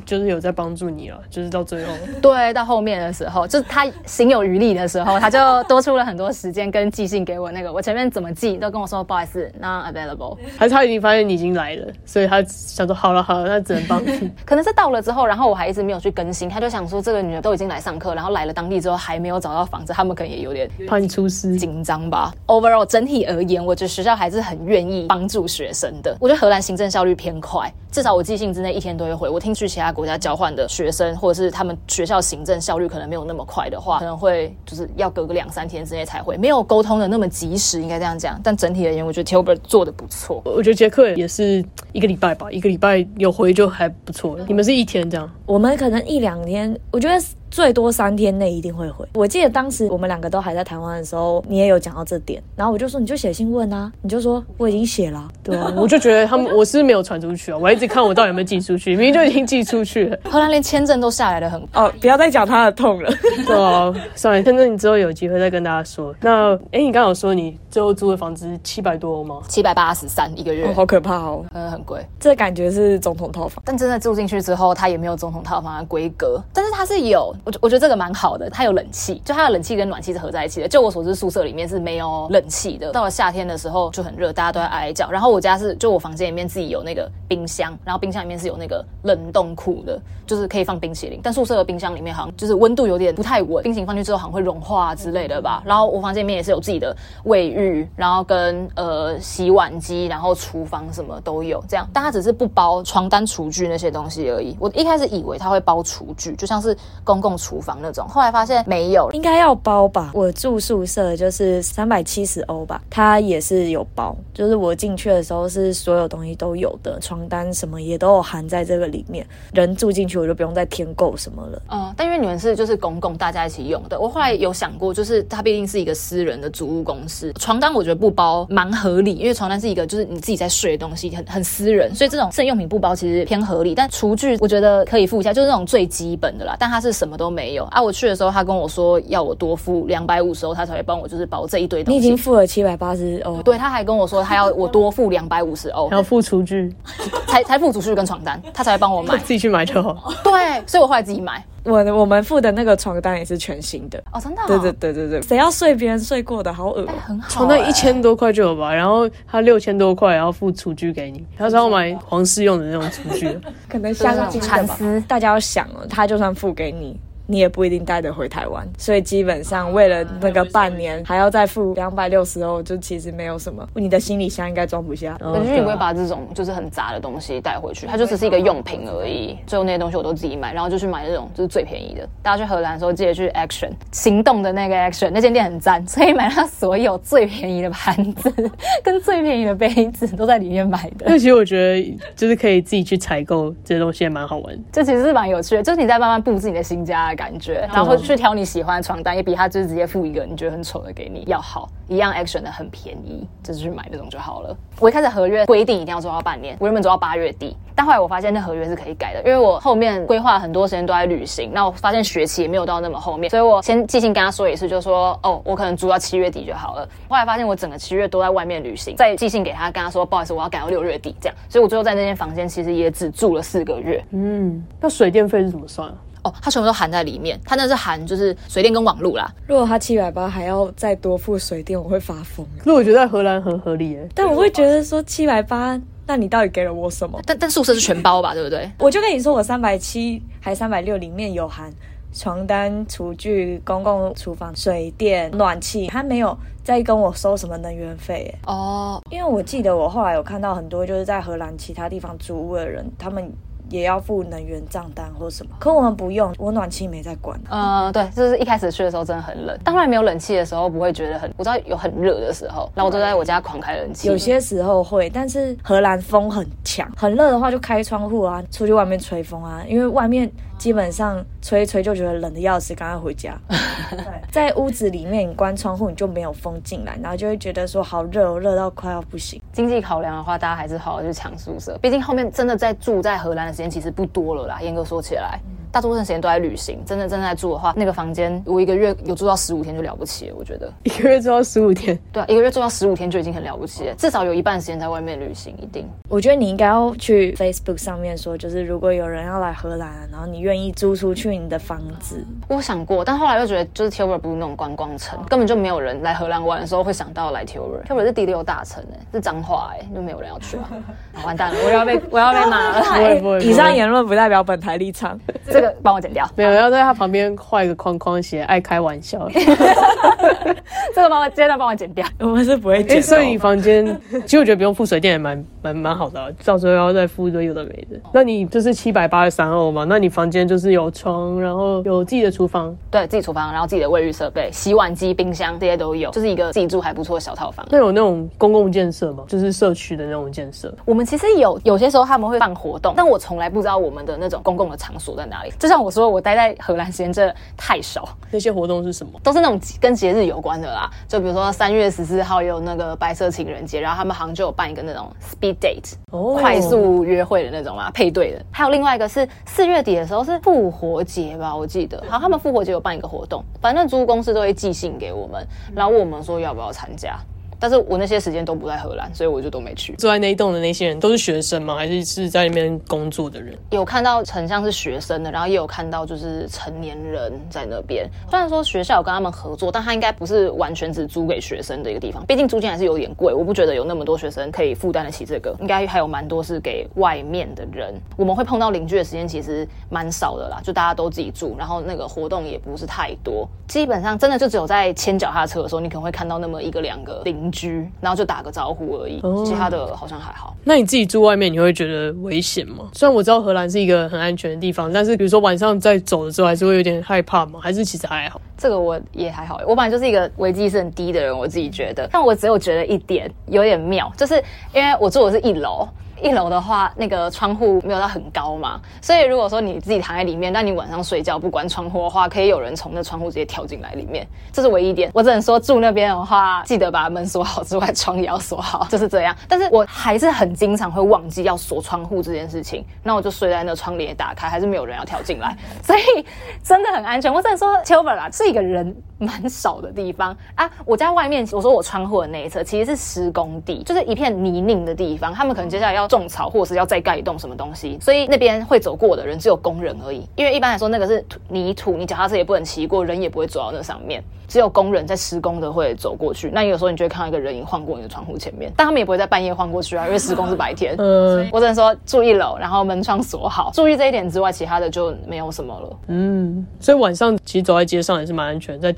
S2: 就是有在帮助你了，就是到最后。
S4: 对，到后面的时候，就是他心有余力的时候，他就多出了很多时间跟寄信给我。那个我前面怎么寄都跟我说不好意思，not available。
S2: 还是他已经发现你已经来了，所以他想说好了好了，那只能帮你。
S4: 可能是到了之后，然后我还一直没有去更新，他就想说这个女的都已经来上课，然后来了当地之后还没有找到房子，他们可能也有点
S2: 怕你出事
S4: 紧张吧。Overall 整体而言，我觉得学校还是很愿意帮助学生的。我觉得荷兰行政效率偏快，至少我寄信之内一天都会回。我听去其他国家交换的学生，或者是他们学校行政效率可能没有那么快的话，可能会就是要隔个两三天之内才会，没有沟通的那么及时，应该这样讲。但整体而言，我觉得 Tilbert 做的不错。
S2: 我觉得杰克也是一个礼拜吧，一个礼拜有回就还不错了。你们是一天这样？
S3: 我们可能一两天，我觉得。最多三天内一定会回。我记得当时我们两个都还在台湾的时候，你也有讲到这点，然后我就说你就写信问啊，你就说我已经写了，
S2: 对啊，我就觉得他们 我是没有传出去啊，我一直看我到底有没有寄出去，明明就已经寄出去了。
S4: 荷兰连签证都下来的很
S3: 哦，不要再讲他的痛了。
S2: 对啊，算了，签证你之后有机会再跟大家说。那哎，你刚刚有说你最后租的房子七百多吗？
S4: 七百八十三一个月，
S3: 好可怕哦，
S4: 嗯，很贵。
S3: 这感觉是总统套房，
S4: 但真的住进去之后，它也没有总统套房的规格，但是它是有，我我觉得这个蛮好。的，它有冷气，就它的冷气跟暖气是合在一起的。就我所知，宿舍里面是没有冷气的。到了夏天的时候就很热，大家都在挨叫。然后我家是，就我房间里面自己有那个冰箱，然后冰箱里面是有那个冷冻库的，就是可以放冰淇淋。但宿舍的冰箱里面好像就是温度有点不太稳，冰淇淋放进去之后好像会融化之类的吧。然后我房间里面也是有自己的卫浴，然后跟呃洗碗机，然后厨房什么都有这样。但它只是不包床单、厨具那些东西而已。我一开始以为它会包厨具，就像是公共厨房那种。后来发现没有，
S3: 应该要包吧？我住宿舍就是三百七十欧吧，它也是有包，就是我进去的时候是所有东西都有的，床单什么也都有含在这个里面。人住进去我就不用再添购什么了。
S4: 嗯，但因为你们是就是公共大家一起用的，我后来有想过，就是它毕竟是一个私人的租屋公司，床单我觉得不包蛮合理，因为床单是一个就是你自己在睡的东西，很很私人，所以这种生用品不包其实偏合理。但厨具我觉得可以付一下，就是那种最基本的啦。但它是什么都没有啊！我去的时候他。跟我说要我多付两百五十欧，他才会帮我就是保这一堆东
S3: 西。你已经付了七百八十欧，
S4: 对，他还跟我说他要我多付两百五十欧，
S2: 要付厨具，
S4: 才才付厨具跟床单，他才会帮我买，
S2: 自己去买就好。
S4: 对，所以我后来自己买。
S3: 我我们付的那个床单也是全新的
S4: 哦，真的。
S3: 对对对对对，谁要睡别人睡过的，好恶
S4: 很好。
S2: 床单一千多块就有吧，然后他六千多块然后付厨具给你，他说要买皇室用的那种厨具，
S3: 可能香精蚕丝。大家要想哦，他就算付给你。你也不一定带得回台湾，所以基本上为了那个半年还要再付两百六十欧，就其实没有什么。你的行李箱应该装不下。
S4: 可是你不会把这种就是很杂的东西带回去，它就只是一个用品而已。最后那些东西我都自己买，然后就去买那种就是最便宜的。大家去荷兰的时候记得去 Action 行动的那个 Action 那间店很赞，所以买它所有最便宜的盘子 跟最便宜的杯子都在里面买的。
S2: 那其实我觉得就是可以自己去采购这些东西，也蛮好玩。
S4: 这其实是蛮有趣的，就是你在慢慢布置你的新家。感觉，然后去挑你喜欢的床单，也比他就是直接付一个你觉得很丑的给你要好。一样 action 的很便宜，就是去买那种就好了。我一开始合约规定一定要做到半年，我原本做到八月底，但后来我发现那合约是可以改的，因为我后面规划很多时间都在旅行，那我发现学期也没有到那么后面，所以我先寄信跟他说一次，就说哦，我可能租到七月底就好了。后来发现我整个七月都在外面旅行，再寄信给他跟他说不好意思，我要改到六月底这样，所以我最后在那间房间其实也只住了四个月。
S2: 嗯，那水电费是怎么算啊？
S4: 哦，它全部都含在里面，它那是含就是水电跟网络啦。
S3: 如果它七百八还要再多付水电，我会发疯。
S2: 那我觉得在荷兰很合理耶，
S3: 但我会觉得说七百八，那你到底给了我什么？
S4: 但但宿舍是全包吧，对不对？
S3: 我就跟你说，我三百七还三百六里面有含床单、厨具、公共厨房、水电、暖气，他没有再跟我收什么能源费。
S4: 哦，
S3: 因为我记得我后来有看到很多就是在荷兰其他地方租屋的人，他们。也要付能源账单或什么，可我们不用，我暖气没在管。
S4: 呃，对，就是一开始去的时候真的很冷，当然没有冷气的时候不会觉得很，我知道有很热的时候，然后我都在我家狂开冷气。
S3: 有些时候会，但是荷兰风很强，很热的话就开窗户啊，出去外面吹风啊，因为外面。基本上吹一吹就觉得冷的要死，赶快回家。在屋子里面，你关窗户你就没有风进来，然后就会觉得说好热哦，热到快要不行。
S4: 经济考量的话，大家还是好好去抢宿舍，毕竟后面真的在住在荷兰的时间其实不多了啦。严格说起来。大多数时间都在旅行，真的正在住的话，那个房间我一个月有住到十五天就了不起了，我觉得
S2: 一个月住到十五天，
S4: 对啊，一个月住到十五天就已经很了不起了，至少有一半时间在外面旅行，一定。
S3: 我觉得你应该要去 Facebook 上面说，就是如果有人要来荷兰，然后你愿意租出去你的房子。
S4: 我想过，但后来又觉得，就是 Tilburg 不是那种观光城，根本就没有人来荷兰玩的时候会想到来 Tilburg。Tilburg 是第六大城哎，是脏话哎，就没有人要去啊，完蛋了，我要被我要被骂了。
S2: 不会不会，
S3: 以上言论不代表本台立场，
S4: 这个帮我剪掉。
S2: 没有，要在他旁边画一个框框，写“爱开玩笑 ”。
S4: 这个帮我，接着帮我剪掉。
S3: 我们是不会剪。
S2: 所以你房间，其实我觉得不用付水电也蛮蛮蛮好的，到时候要再付一堆有的没的。那你就是七百八十三欧嘛？那你房间就是有床，然后有自己的厨房，
S4: 对自己厨房，然后自己的卫浴设备、洗碗机、冰箱这些都有，就是一个自己住还不错的小套房。
S2: 那有那种公共建设吗？就是社区的那种建设？
S4: 我们其实有，有些时候他们会办活动，但我从来不知道我们的那种公共的场所在哪里。就像我说，我待。在荷兰时间真的太少，
S2: 那些活动是什么？
S4: 都是那种跟节日有关的啦。就比如说三月十四号有那个白色情人节，然后他们好像就有办一个那种 speed date，快速约会的那种嘛，配对的。还有另外一个是四月底的时候是复活节吧，我记得，好，他们复活节有办一个活动，反正租屋公司都会寄信给我们，然后问我们说要不要参加。但是我那些时间都不在荷兰，所以我就都没去。
S2: 住在那一栋的那些人都是学生吗？还是是在那边工作的人？
S4: 有看到很像是学生的，然后也有看到就是成年人在那边。虽然说学校有跟他们合作，但他应该不是完全只租给学生的一个地方。毕竟租金还是有点贵，我不觉得有那么多学生可以负担得起这个。应该还有蛮多是给外面的人。我们会碰到邻居的时间其实蛮少的啦，就大家都自己住，然后那个活动也不是太多。基本上真的就只有在牵脚踏车的时候，你可能会看到那么一个两个邻。居，然后就打个招呼而已，其他的好像还好。
S2: 那你自己住外面，你会觉得危险吗？虽然我知道荷兰是一个很安全的地方，但是比如说晚上在走的时候，还是会有点害怕吗？还是其实还好？
S4: 这个我也还好，我本来就是一个危机是很低的人，我自己觉得。但我只有觉得一点有点妙，就是因为我住的是一楼。一楼的话，那个窗户没有到很高嘛，所以如果说你自己躺在里面，那你晚上睡觉不关窗户的话，可以有人从那窗户直接跳进来里面，这是唯一点。我只能说住那边的话，记得把门锁好之外，窗也要锁好，就是这样。但是我还是很经常会忘记要锁窗户这件事情，那我就睡在那窗帘打开，还是没有人要跳进来，所以真的很安全。我只能说 t i l b e r 啊，是一个人蛮少的地方 啊。我家外面，我说我窗户的那一侧其实是施工地，就是一片泥泞的地方，他们可能接下来要。种草，或者是要再盖一栋什么东西，所以那边会走过的人只有工人而已。因为一般来说，那个是泥土，你脚踏车也不能骑过，人也不会走到那上面。只有工人在施工的会走过去。那有时候你就会看到一个人影晃过你的窗户前面，但他们也不会在半夜晃过去啊，因为施工是白天。嗯，我只能说住一楼，然后门窗锁好，注意这一点之外，其他的就没有什么了。
S2: 嗯，所以晚上其实走在街上也是蛮安全，在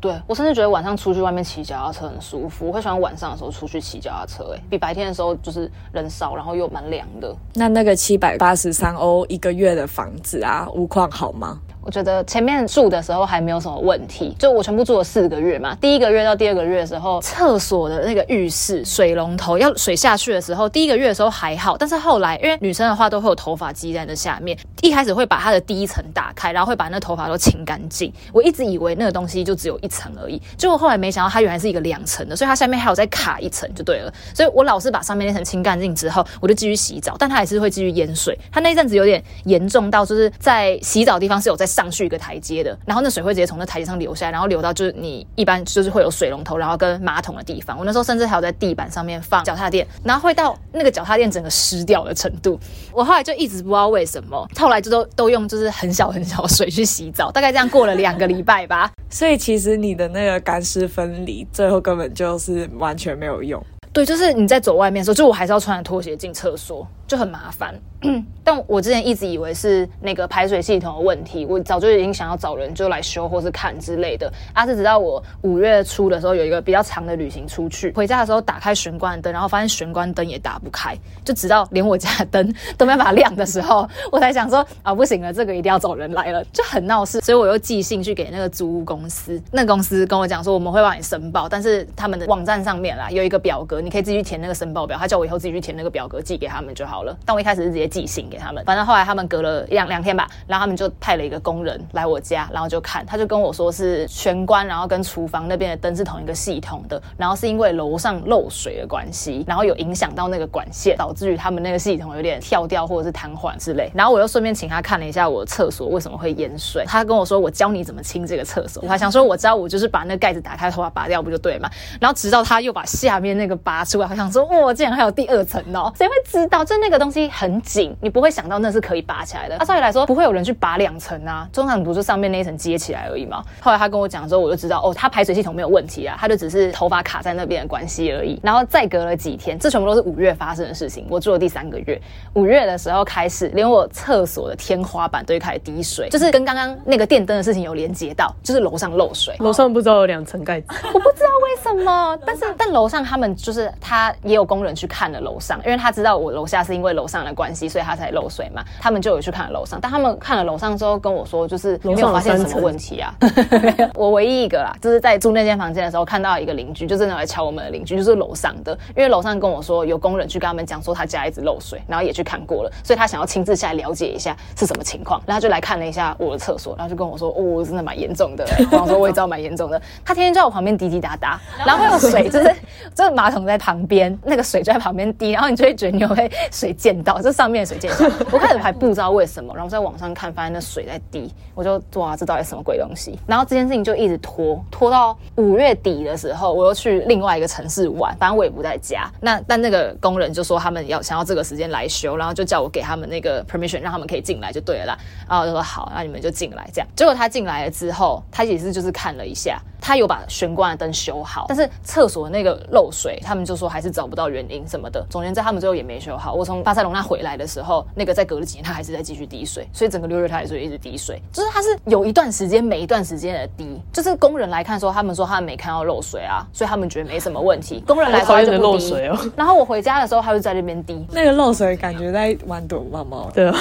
S4: 对我甚至觉得晚上出去外面骑脚踏车很舒服，我会喜欢晚上的时候出去骑脚踏车，哎，比白天的时候就是人少，然后又蛮凉的。
S3: 那那个七百八十三欧一个月的房子啊，屋况好吗？
S4: 我觉得前面住的时候还没有什么问题，就我全部住了四个月嘛。第一个月到第二个月的时候，厕所的那个浴室水龙头要水下去的时候，第一个月的时候还好，但是后来因为女生的话都会有头发积在那下面，一开始会把它的第一层打开，然后会把那头发都清干净。我一直以为那个东西就就只有一层而已，结果后来没想到它原来是一个两层的，所以它下面还有再卡一层就对了。所以我老是把上面那层清干净之后，我就继续洗澡，但它还是会继续淹水。它那一阵子有点严重到就是在洗澡的地方是有在。上去一个台阶的，然后那水会直接从那台阶上流下来，然后流到就是你一般就是会有水龙头，然后跟马桶的地方。我那时候甚至还有在地板上面放脚踏垫，然后会到那个脚踏垫整个湿掉的程度。我后来就一直不知道为什么，后来就都都用就是很小很小的水去洗澡，大概这样过了两个礼拜吧。
S3: 所以以其实你的那个干湿分离，最后根本就是完全没有用。
S4: 对，就是你在走外面的时候，就我还是要穿着拖鞋进厕所，就很麻烦。但我之前一直以为是那个排水系统的问题，我早就已经想要找人就来修或是看之类的。啊，是直到我五月初的时候有一个比较长的旅行出去，回家的时候打开玄关灯，然后发现玄关灯也打不开，就直到连我家灯都没办法亮的时候，我才想说啊，不行了，这个一定要找人来了，就很闹事。所以我又寄信去给那个租屋公司，那公司跟我讲说我们会帮你申报，但是他们的网站上面啦有一个表格，你可以自己去填那个申报表，他叫我以后自己去填那个表格寄给他们就好。好了。但我一开始是直接寄信给他们，反正后来他们隔了一两两天吧，然后他们就派了一个工人来我家，然后就看，他就跟我说是玄关，然后跟厨房那边的灯是同一个系统的，然后是因为楼上漏水的关系，然后有影响到那个管线，导致于他们那个系统有点跳掉或者是瘫痪之类。然后我又顺便请他看了一下我厕所为什么会淹水，他跟我说我教你怎么清这个厕所，我还想说我知道我就是把那个盖子打开，头发拔掉不就对嘛？然后直到他又把下面那个拔出来，我想说哇，竟然还有第二层哦，谁会知道？就那个东西很紧，你不会想到那是可以拔起来的。那照理来说不会有人去拔两层啊，通常不是上面那一层接起来而已嘛。后来他跟我讲之后，我就知道哦，他排水系统没有问题啊，他就只是头发卡在那边的关系而已。然后再隔了几天，这全部都是五月发生的事情。我住了第三个月，五月的时候开始，连我厕所的天花板都会开始滴水，就是跟刚刚那个电灯的事情有连接到，就是楼上漏水。
S2: 楼上不知道有两层盖子，
S4: 我不知道为什么，但是但楼上他们就是他也有工人去看了楼上，因为他知道我楼下是因为楼上的关系，所以他才漏水嘛。他们就有去看了楼上，但他们看了楼上之后跟我说，就是没有发现什么问题啊。我唯一一个啦，就是在住那间房间的时候看到一个邻居，就真的来敲我们的邻居，就是楼上的，因为楼上跟我说有工人去跟他们讲说他家一直漏水，然后也去看过了，所以他想要亲自下来了解一下是什么情况，然后就来看了一下我的厕所，然后就跟我说哦，真的蛮严重的。然后说我也知道蛮严重的，他天天在我旁边滴滴答答，然后会有水，就是就是马桶在旁边，那个水就在旁边滴，然后你就会觉得你会水溅到，这上面的水溅到。我开始还不知道为什么，然后在网上看，发现那水在滴，我就哇，这到底什么鬼东西？然后这件事情就一直拖拖到五月底的时候，我又去另外一个城市玩，反正我也不在家。那但那个工人就说他们要想要这个时间来修，然后就叫我给他们那个 permission，让他们可以进来就对了啦。然后我就说好，那你们就进来这样。结果他进来了之后，他也是就是看了一下，他有把玄关的灯修好，但是厕所那个漏水，他们就说还是找不到原因什么的。总言之，他们最后也没修好。我从巴塞隆那回来的时候，那个再隔了几年，他还是在继续滴水，所以整个六月他也是一直滴水，就是他是有一段时间每一段时间的滴，就是工人来看说，他们说他们没看到漏水啊，所以他们觉得没什么问题。工人来说他就不滴
S2: 漏水哦。
S4: 然后我回家的时候，他就在那边滴。
S5: 那个漏水感觉在玩躲猫猫。
S2: 对啊，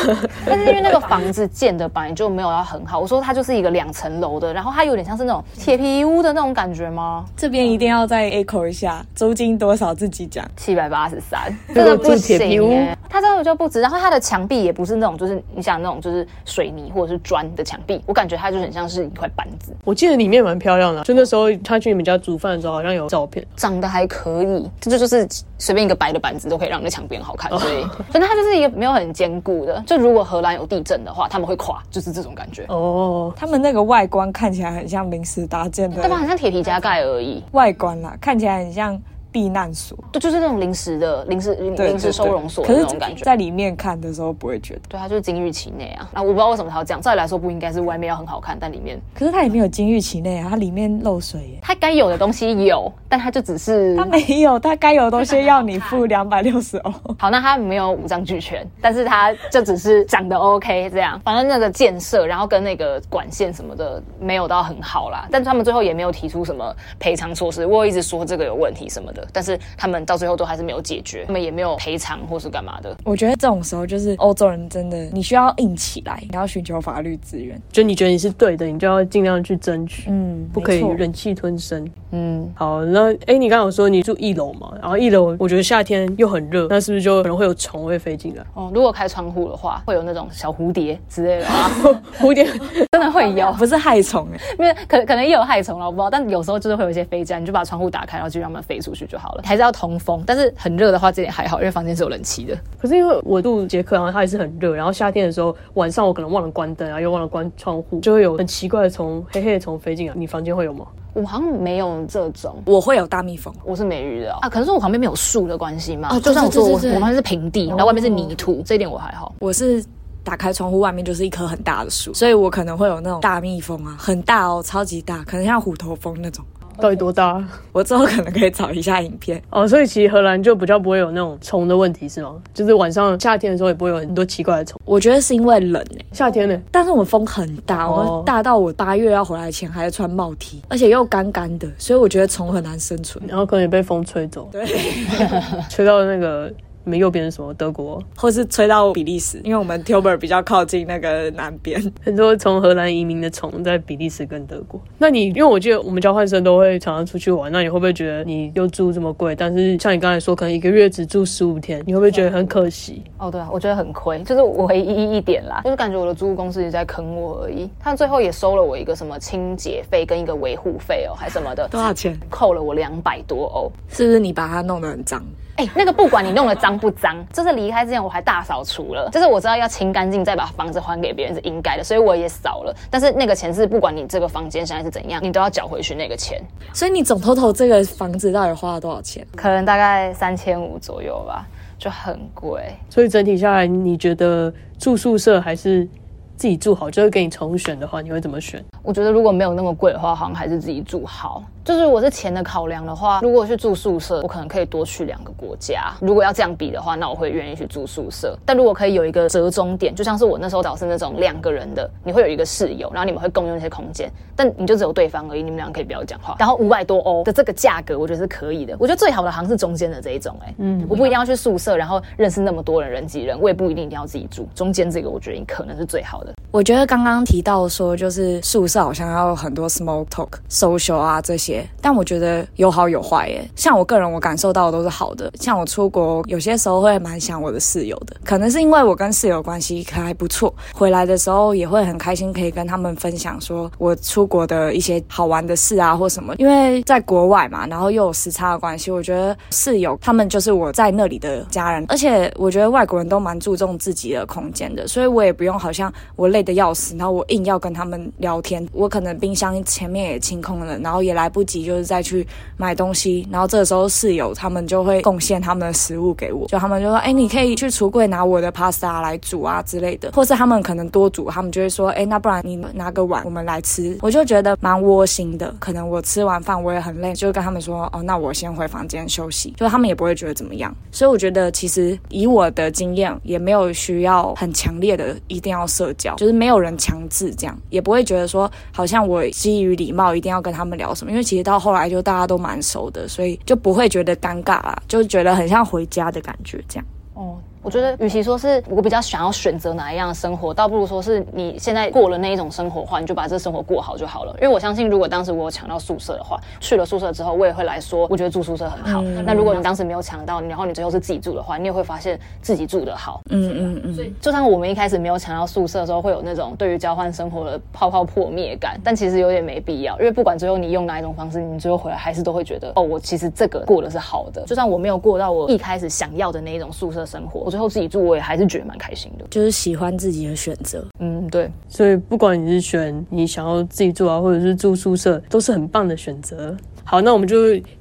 S4: 但是因为那个房子建的本来就没有要很好，我说它就是一个两层楼的，然后它有点像是那种铁皮屋的那种感觉吗？
S5: 这边一定要再 echo 一下，租金多少自己讲。
S4: 七百八十三，这个不行、欸。它真的就不值，然后它的墙壁也不是那种，就是你想那种就是水泥或者是砖的墙壁，我感觉它就很像是一块板子。
S2: 我记得里面蛮漂亮的，就那时候他去你们家煮饭的时候，好像有照片，
S4: 长得还可以，这就就是随便一个白的板子都可以让那墙壁很好看，所以反正它就是一个没有很坚固的。就如果荷兰有地震的话，他们会垮，就是这种感觉。
S2: 哦，
S5: 他们那个外观看起来很像临时搭建的，
S4: 对吧？很像铁皮加盖而已。
S5: 外观啦，看起来很像。避难所，
S4: 对，就是那种临时的、临时临时收容所的那种感觉。
S5: 在里面看的时候不会觉得，
S4: 对，它就是金玉其内啊。那我不知道为什么它要这样。照理来说不应该是外面要很好看，但里面，
S5: 可是它也没有金玉其内啊，它里面漏水耶。
S4: 它该有的东西有，但它就只是
S5: 它没有，它该有的东西 要你付两百六十欧。
S4: 好，那它没有五脏俱全，但是它就只是 长得 OK 这样。反正那个建设，然后跟那个管线什么的没有到很好啦。但他们最后也没有提出什么赔偿措施。我一直说这个有问题什么的，但是他们。到最后都还是没有解决，他们也没有赔偿或是干嘛的。
S5: 我觉得这种时候就是欧洲人真的，你需要硬起来，你要寻求法律资源。
S2: 就你觉得你是对的，你就要尽量去争取，
S5: 嗯，
S2: 不可以忍气吞声。
S4: 嗯，
S2: 好，那哎，你刚刚有说你住一楼嘛？然后一楼我觉得夏天又很热，那是不是就可能会有虫会飞进来？
S4: 哦，如果开窗户的话，会有那种小蝴蝶之类的啊。
S2: 蝴蝶
S4: 真的会有，
S5: 不是害虫哎，
S4: 因为可可能也有害虫了，我不知道。但有时候就是会有一些飞进来，你就把窗户打开，然后就让它们飞出去就好了。还是要通风，但是很热的话，这点还好，因为房间是有冷气的。
S2: 可是因为我住捷克，然后它也是很热，然后夏天的时候晚上我可能忘了关灯啊，又忘了关窗户，就会有很奇怪的虫，黑黑的虫飞进来。你房间会有吗？
S4: 我好像没有这种，
S5: 我会有大蜜蜂，
S4: 我是没遇到啊。可能是我旁边没有树的关系嘛。
S5: 哦，
S4: 就算我说我
S5: 对对对
S4: 我旁边是平地，然后外面是泥土，这一点我还好。
S5: 我是打开窗户，外面就是一棵很大的树，所以我可能会有那种大蜜蜂啊，很大哦，超级大，可能像虎头蜂那种。
S2: 到底多大？
S5: 我之后可能可以找一下影片。
S2: 哦，所以其实荷兰就比较不会有那种虫的问题，是吗？就是晚上夏天的时候也不会有很多奇怪的虫。
S5: 我觉得是因为冷诶、
S2: 夏天呢？
S5: 但是我们风很大，我
S2: 哦
S5: 们大到我八月要回来前还要穿帽 T，而且又干干的，所以我觉得虫很难生存。
S2: 然后可能也被风吹走，
S5: 对，
S2: 吹到那个你们右边是什么？德国，
S3: 或是吹到比利时，因为我们 tiber 比较靠近那个南边。
S2: 很多从荷兰移民的虫在比利时跟德国。那你因为我记得我们交换生都会常常出去玩，那你会不会觉得你又住这么贵，但是像你刚才说，可能一个月只住十五天，你会不会觉得很可惜？
S4: 哦，对啊，我觉得很亏，就是唯一一点啦，就是感觉我的租屋公司也在坑我而已。他最后也收了我一个什么清洁费跟一个维护费哦，还什么的，
S3: 多少钱？
S4: 扣了我两百多欧。
S3: 是不是你把它弄得很脏？
S4: 哎、那个不管你弄得脏不脏，就是离开之前我还大扫除了，就是我知道要清干净再把房子还给别人是应该的，所以我也扫了。但是那个钱是不管你这个房间现在是怎样，你都要缴回去那个钱，
S3: 所以你总 total 这个房子到底花了多少钱？
S4: 可能大概三千五左右吧，就很贵。
S2: 所以整体下来，你觉得住宿舍还是自己住好？就是给你重选的话，你会怎么选？
S4: 我觉得如果没有那么贵的话，好像还是自己住好。就是我是钱的考量的话，如果去住宿舍，我可能可以多去两个国家。如果要这样比的话，那我会愿意去住宿舍。但如果可以有一个折中点，就像是我那时候找是那种两个人的，你会有一个室友，然后你们会共用一些空间，但你就只有对方而已，你们俩可以不要讲话。然后五百多欧的这个价格，我觉得是可以的。我觉得最好的好像是中间的这一种、哎，嗯，我不一定要去宿舍，然后认识那么多人人挤人，我也不一定一定要自己住。中间这个我觉得可能是最好的。
S3: 我觉得刚刚提到说，就是宿舍好像要很多 small talk、social 啊这些，但我觉得有好有坏耶。像我个人，我感受到的都是好的。像我出国，有些时候会蛮想我的室友的，可能是因为我跟室友关系还不错，回来的时候也会很开心，可以跟他们分享说我出国的一些好玩的事啊或什么。因为在国外嘛，然后又有时差的关系，我觉得室友他们就是我在那里的家人，而且我觉得外国人都蛮注重自己的空间的，所以我也不用好像我累得要死，然后我硬要跟他们聊天，我可能冰箱前面也清空了，然后也来不及就是再去买东西，然后这时候室友他们就会贡献他们的食物给我，就他们就说，哎，你可以去橱柜拿我的 pasta 来煮啊之类的，或是他们可能多煮，他们就会说，哎，那不然你拿个碗我们来吃，我就觉得蛮窝心的。可能我吃完饭我也很累，就跟他们说，哦，那我先回房间休息，就他们也不会觉得怎么样。所以我觉得其实以我的经验，也没有需要很强烈的一定要社交，就是没有人强制这样，也不会觉得说好像我基于礼貌一定要跟他们聊什么，因为其实到后来就大家都蛮熟的，所以就不会觉得尴尬啦，就觉得很像回家的感觉这样。
S4: 哦，我觉得，与其说是我比较想要选择哪一样的生活，倒不如说是你现在过了那一种生活的话，你就把这生活过好就好了。因为我相信，如果当时我有抢到宿舍的话，去了宿舍之后，我也会来说，我觉得住宿舍很好。那如果你当时没有抢到，然后你最后是自己住的话，你也会发现自己住的好。
S3: 嗯嗯嗯，所以
S4: 就算我们一开始没有抢到宿舍的时候，会有那种对于交换生活的泡泡破灭感，但其实有点没必要，因为不管最后你用哪一种方式，你最后回来还是都会觉得，哦，我其实这个过的是好的。就算我没有过到我一开始想要的那一种宿舍生活，我最后自己住，我也还是觉得蛮开心的。
S3: 就是喜欢自己的选择。
S4: 嗯，对。
S2: 所以不管你是选你想要自己住啊，或者是住宿舍，都是很棒的选择。好，那我们就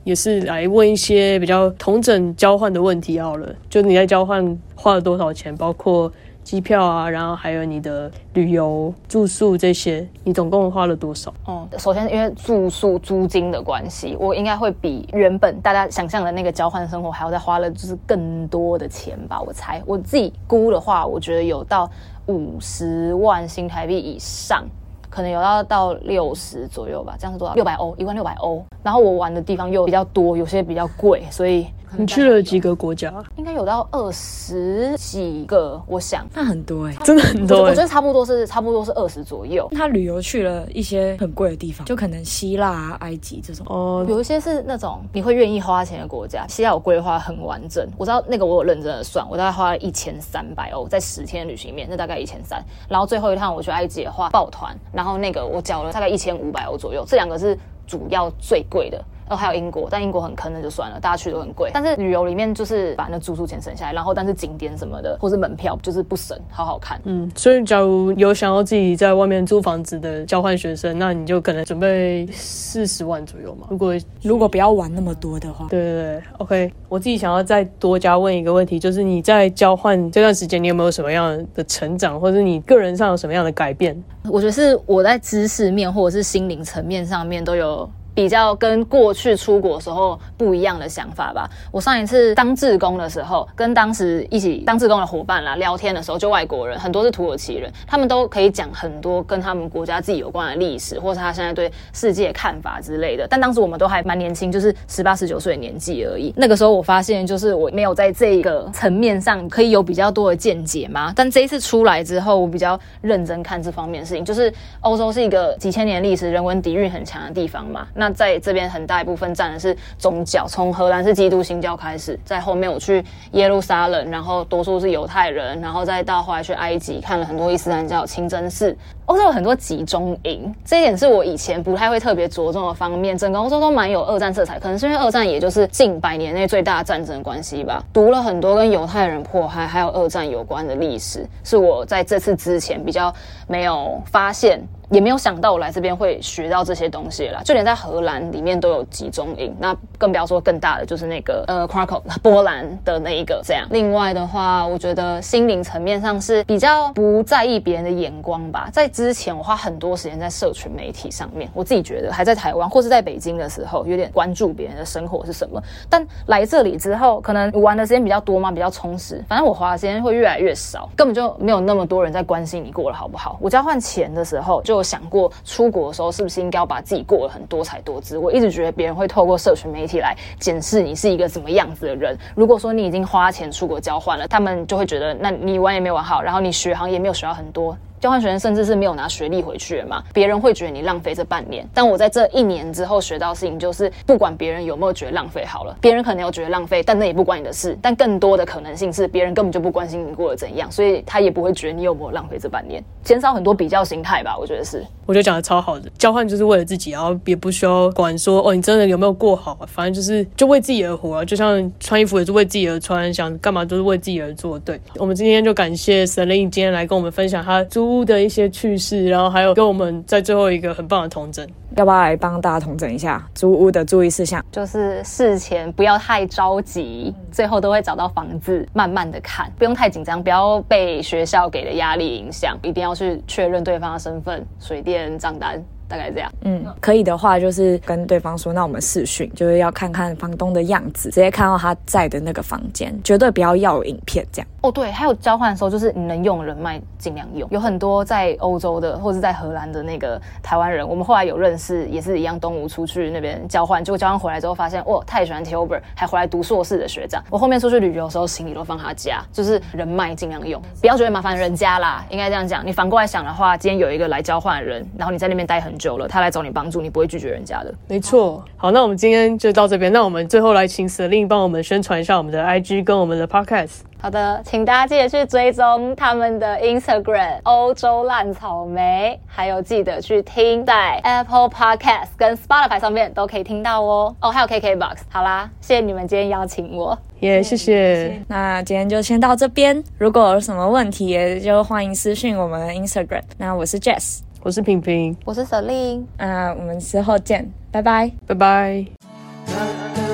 S2: 也是来问一些比较同整交换的问题好了。就你在交换花了多少钱，包括机票啊，然后还有你的旅游、住宿这些，你总共花了多少？
S4: 哦、首先因为住宿租金的关系，我应该会比原本大家想象的那个交换生活还要再花了就是更多的钱吧。我猜我自己估的话，我觉得有到五十万新台币以上。可能有到到六十左右吧，这样是多少？六百欧，一万六百欧。然后我玩的地方又比较多，有些比较贵，所以
S2: 你去了几个国家？
S4: 应该有到二十几个，我想。
S3: 那很多哎、
S2: 真的很多、欸
S4: 我觉。得差不多是差不多是二十左右。
S3: 他旅游去了一些很贵的地方，就可能希腊、啊、埃及这种。
S2: 哦，
S4: 有一些是那种你会愿意花钱的国家，希腊我规划很完整，我知道那个我有认真的算，我大概花了一千三百欧在十天旅行里面，那大概一千三。然后最后一趟我去埃及的话，抱团，然后那个我缴了大概一千五百欧左右，这两个是主要最贵的。然后还有英国，但英国很坑，那就算了，大家去都很贵。但是旅游里面就是把那住宿钱省下来，然后但是景点什么的或是门票就是不省，好好看。
S2: 嗯，所以假如有想要自己在外面租房子的交换学生，那你就可能准备四十万左右嘛。如果
S3: 如果不要玩那么多的话，
S2: 对对对，OK，我自己想要再多加问一个问题，就是你在交换这段时间，你有没有什么样的成长，或者你个人上有什么样的改变？
S4: 我觉得是我在知识面或者是心灵层面上面都有比较跟过去出国时候不一样的想法吧。我上一次当志工的时候，跟当时一起当志工的伙伴啦聊天的时候，就外国人很多是土耳其人，他们都可以讲很多跟他们国家自己有关的历史，或是他现在对世界看法之类的。但当时我们都还蛮年轻，就是十八十九岁的年纪而已。那个时候我发现，就是我没有在这个层面上可以有比较多的见解嘛。但这一次出来之后，我比较认真看这方面的事情，就是欧洲是一个几千年历史、人文底蕴很强的地方嘛。那在这边很大一部分占的是宗教，从荷兰是基督新教开始，在后面我去耶路撒冷，然后多数是犹太人，然后再到后来去埃及看了很多伊斯兰教清真寺。欧洲有很多集中营，这一点是我以前不太会特别着重的方面。整个欧洲都蛮有二战色彩，可能是因为二战也就是近百年内最大的战争关系吧。读了很多跟犹太人迫害还有二战有关的历史，是我在这次之前比较没有发现。也没有想到我来这边会学到这些东西啦，就连在荷兰里面都有集中营，那更不要说更大的，就是那个呃 Krakow 波兰的那一个这样。另外的话，我觉得心灵层面上是比较不在意别人的眼光吧。在之前，我花很多时间在社群媒体上面，我自己觉得还在台湾或是在北京的时候，有点关注别人的生活是什么。但来这里之后，可能玩的时间比较多嘛，比较充实，反正我花的时间会越来越少，根本就没有那么多人在关心你过得好不好。我交换钱的时候就。有想过出国的时候是不是应该要把自己过得很多彩多姿？我一直觉得别人会透过社群媒体来检视你是一个怎么样子的人。如果说你已经花钱出国交换了，他们就会觉得那你玩也没玩好，然后你学行也没有学到很多。交换学生甚至是没有拿学历回去的嘛？别人会觉得你浪费这半年。但我在这一年之后学到事情就是，不管别人有没有觉得浪费好了，别人可能有觉得浪费，但那也不关你的事。但更多的可能性是，别人根本就不关心你过得怎样，所以他也不会觉得你有没有浪费这半年，减少很多比较心态吧。我觉得是，
S2: 我觉得讲的超好的。交换就是为了自己，然后也不需要管说哦，你真的有没有过好，反正就是就为自己而活。啊就像穿衣服也是为自己而穿，想干嘛都是为自己而做。对我们今天就感谢 Selin 今天来跟我们分享他租屋的一些趣。事，然后还有跟我们在最后一个很棒的同整，
S5: 要不要来帮大家统整一下租屋的注意事项？
S4: 就是事前不要太着急，最后都会找到房子，慢慢的看，不用太紧张，不要被学校给的压力影响，一定要去确认对方的身份、水电账单。大概这样，
S5: 嗯，可以的话就是跟对方说，那我们试训，就是要看看房东的样子，直接看到他在的那个房间，绝对不要要影片这样。
S4: 哦，对，还有交换的时候，就是你能用人脉尽量用。有很多在欧洲的或者在荷兰的那个台湾人，我们后来有认识，也是一样东吴出去那边交换，结果交换回来之后发现，哇，太喜欢 Tilber，还回来读硕士的学长。我后面出去旅游的时候，行李都放他家，就是人脉尽量用，不要觉得麻烦人家啦，应该这样讲。你反过来想的话，今天有一个来交换的人，然后你在那边待很久了，他来找你帮助，你不会拒绝人家的。
S2: 没错。好，那我们今天就到这边。那我们最后来请 Selin 帮我们宣传一下我们的 IG 跟我们的 Podcast。
S4: 好的，请大家记得去追踪他们的 Instagram 欧洲烂草莓，还有记得去听在 Apple Podcast 跟 Spotify 上面都可以听到哦。哦，还有 KKBox。好啦，谢谢你们今天邀请我，
S2: 耶，谢谢。
S5: 那今天就先到这边，如果有什么问题，也就欢迎私信我们 Instagram。那我是 Jess，
S2: 我是平平，
S4: 我是小
S5: 丽，啊，我们之后见，拜拜，
S2: 拜拜。